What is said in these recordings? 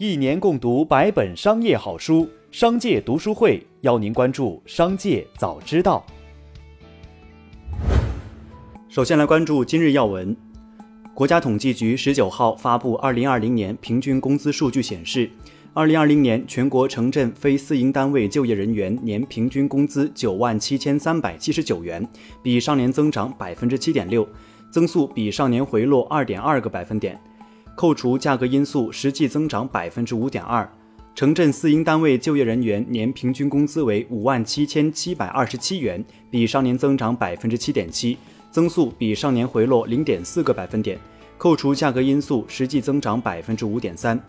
一年共读百本商业好书，商界读书会邀您关注商界早知道。首先来关注今日要闻。国家统计局十九号发布二零二零年平均工资数据显示，二零二零年全国城镇非私营单位就业人员年平均工资九万七千三百七十九元，比上年增长百分之七点六，增速比上年回落二点二个百分点。扣除价格因素，实际增长百分之五点二。城镇私营单位就业人员年平均工资为五万七千七百二十七元，比上年增长百分之七点七，增速比上年回落零点四个百分点。扣除价格因素，实际增长百分之五点三。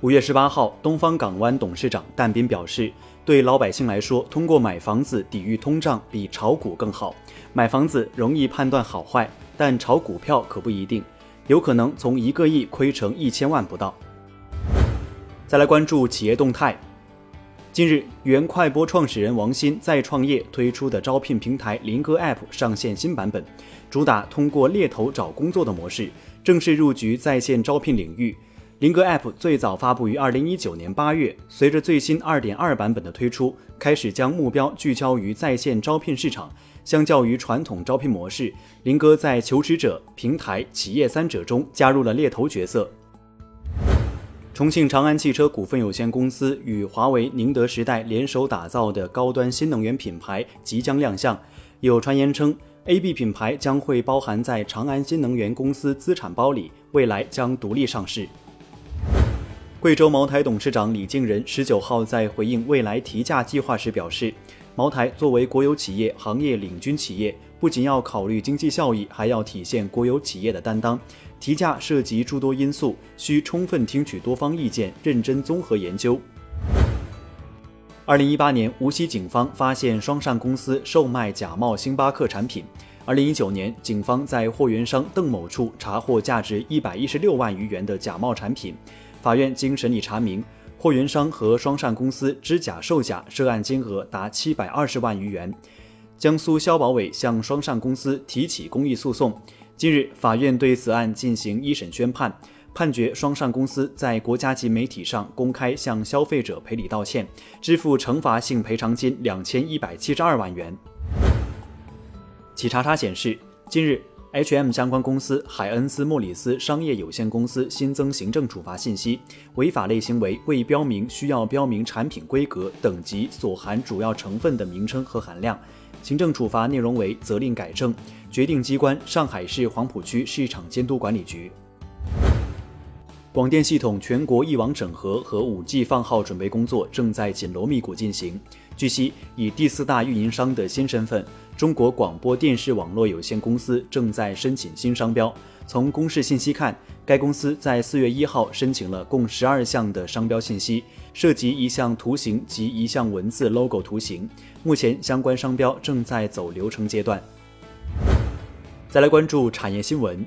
五月十八号，东方港湾董事长但斌表示，对老百姓来说，通过买房子抵御通胀比炒股更好。买房子容易判断好坏，但炒股票可不一定。有可能从一个亿亏成一千万不到。再来关注企业动态。近日，原快播创始人王鑫再创业推出的招聘平台林哥 App 上线新版本，主打通过猎头找工作的模式，正式入局在线招聘领域。林哥 App 最早发布于二零一九年八月，随着最新二点二版本的推出，开始将目标聚焦于在线招聘市场。相较于传统招聘模式，林哥在求职者、平台、企业三者中加入了猎头角色。重庆长安汽车股份有限公司与华为、宁德时代联手打造的高端新能源品牌即将亮相，有传言称，AB 品牌将会包含在长安新能源公司资产包里，未来将独立上市。贵州茅台董事长李敬仁十九号在回应未来提价计划时表示。茅台作为国有企业、行业领军企业，不仅要考虑经济效益，还要体现国有企业的担当。提价涉及诸多因素，需充分听取多方意见，认真综合研究。二零一八年，无锡警方发现双善公司售卖假冒星巴克产品。二零一九年，警方在货源商邓某处查获价值一百一十六万余元的假冒产品。法院经审理查明。货源商和双扇公司知假售假，涉案金额达七百二十万余元。江苏消保委向双扇公司提起公益诉讼。近日，法院对此案进行一审宣判，判决双扇公司在国家级媒体上公开向消费者赔礼道歉，支付惩罚性赔偿金两千一百七十二万元。企查查显示，近日。H&M 相关公司海恩斯莫里斯商业有限公司新增行政处罚信息，违法类行为未标明需要标明产品规格、等级所含主要成分的名称和含量。行政处罚内容为责令改正，决定机关上海市黄浦区市场监督管理局。广电系统全国一网整合和五 G 放号准备工作正在紧锣密鼓进行。据悉，以第四大运营商的新身份。中国广播电视网络有限公司正在申请新商标。从公示信息看，该公司在四月一号申请了共十二项的商标信息，涉及一项图形及一项文字 logo 图形。目前相关商标正在走流程阶段。再来关注产业新闻，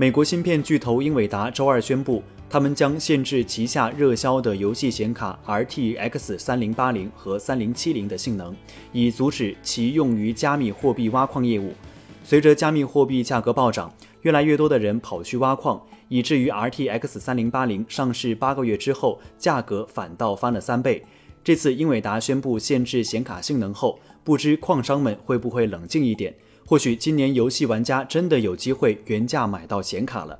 美国芯片巨头英伟达周二宣布。他们将限制旗下热销的游戏显卡 RTX 三零八零和三零七零的性能，以阻止其用于加密货币挖矿业务。随着加密货币价格暴涨，越来越多的人跑去挖矿，以至于 RTX 三零八零上市八个月之后，价格反倒翻了三倍。这次英伟达宣布限制显卡性能后，不知矿商们会不会冷静一点？或许今年游戏玩家真的有机会原价买到显卡了。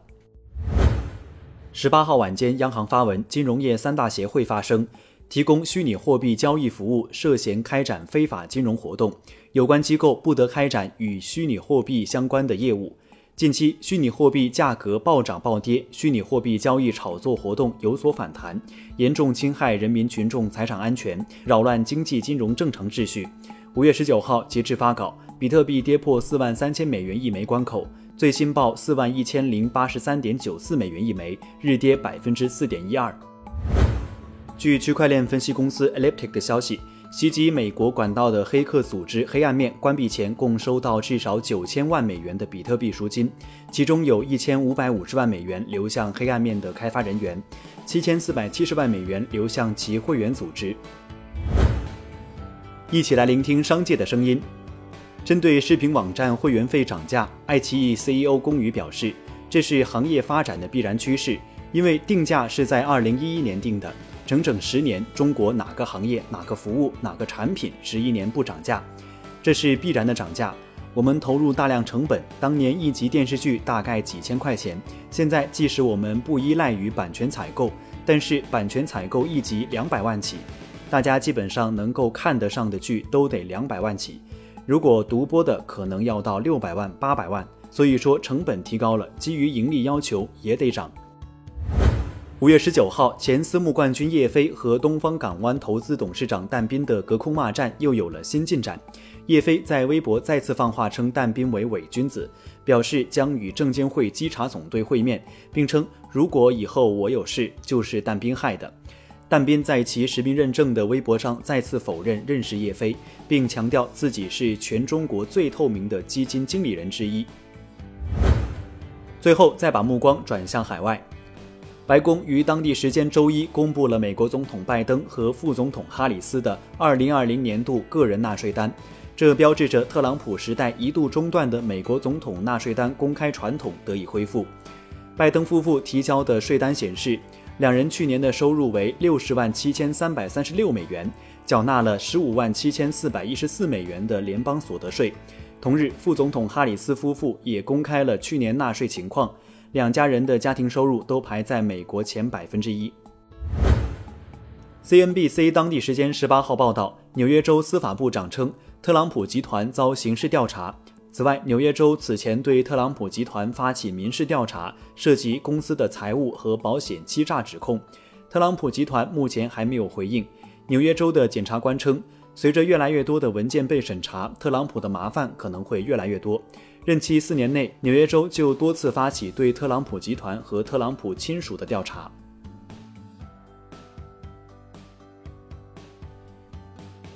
十八号晚间，央行发文，金融业三大协会发声，提供虚拟货币交易服务涉嫌开展非法金融活动，有关机构不得开展与虚拟货币相关的业务。近期，虚拟货币价格暴涨暴跌，虚拟货币交易炒作活动有所反弹，严重侵害人民群众财产安全，扰乱经济金融正常秩序。五月十九号截至发稿，比特币跌破四万三千美元一枚关口。最新报四万一千零八十三点九四美元一枚，日跌百分之四点一二。据区块链分析公司 Elliptic 的消息，袭击美国管道的黑客组织“黑暗面”关闭前，共收到至少九千万美元的比特币赎金，其中有一千五百五十万美元流向“黑暗面”的开发人员，七千四百七十万美元流向其会员组织。一起来聆听商界的声音。针对视频网站会员费涨价，爱奇艺 CEO 龚宇表示，这是行业发展的必然趋势，因为定价是在二零一一年定的，整整十年，中国哪个行业、哪个服务、哪个产品十一年不涨价？这是必然的涨价。我们投入大量成本，当年一集电视剧大概几千块钱，现在即使我们不依赖于版权采购，但是版权采购一集两百万起，大家基本上能够看得上的剧都得两百万起，如果独播的可能要到六百万、八百万。所以说成本提高了，基于盈利要求也得涨。五月十九号，前私募冠军叶飞和东方港湾投资董事长但斌的隔空骂战又有了新进展。叶飞在微博再次放话称但斌为伪君子，表示将与证监会稽查总队会面，并称如果以后我有事，就是但斌害的。但斌在其实名认证的微博上再次否认认识叶飞，并强调自己是全中国最透明的基金经理人之一。最后，再把目光转向海外。白宫于当地时间周一公布了美国总统拜登和副总统哈里斯的2020年度个人纳税单，这标志着特朗普时代一度中断的美国总统纳税单公开传统得以恢复。拜登夫妇提交的税单显示，两人去年的收入为60万7336美元，缴纳了15万7414美元的联邦所得税。同日，副总统哈里斯夫妇也公开了去年纳税情况，两家人的家庭收入都排在美国前百分之一。CNBC 当地时间十八号报道，纽约州司法部长称，特朗普集团遭刑事调查。此外，纽约州此前对特朗普集团发起民事调查，涉及公司的财务和保险欺诈指控。特朗普集团目前还没有回应。纽约州的检察官称。随着越来越多的文件被审查，特朗普的麻烦可能会越来越多。任期四年内，纽约州就多次发起对特朗普集团和特朗普亲属的调查。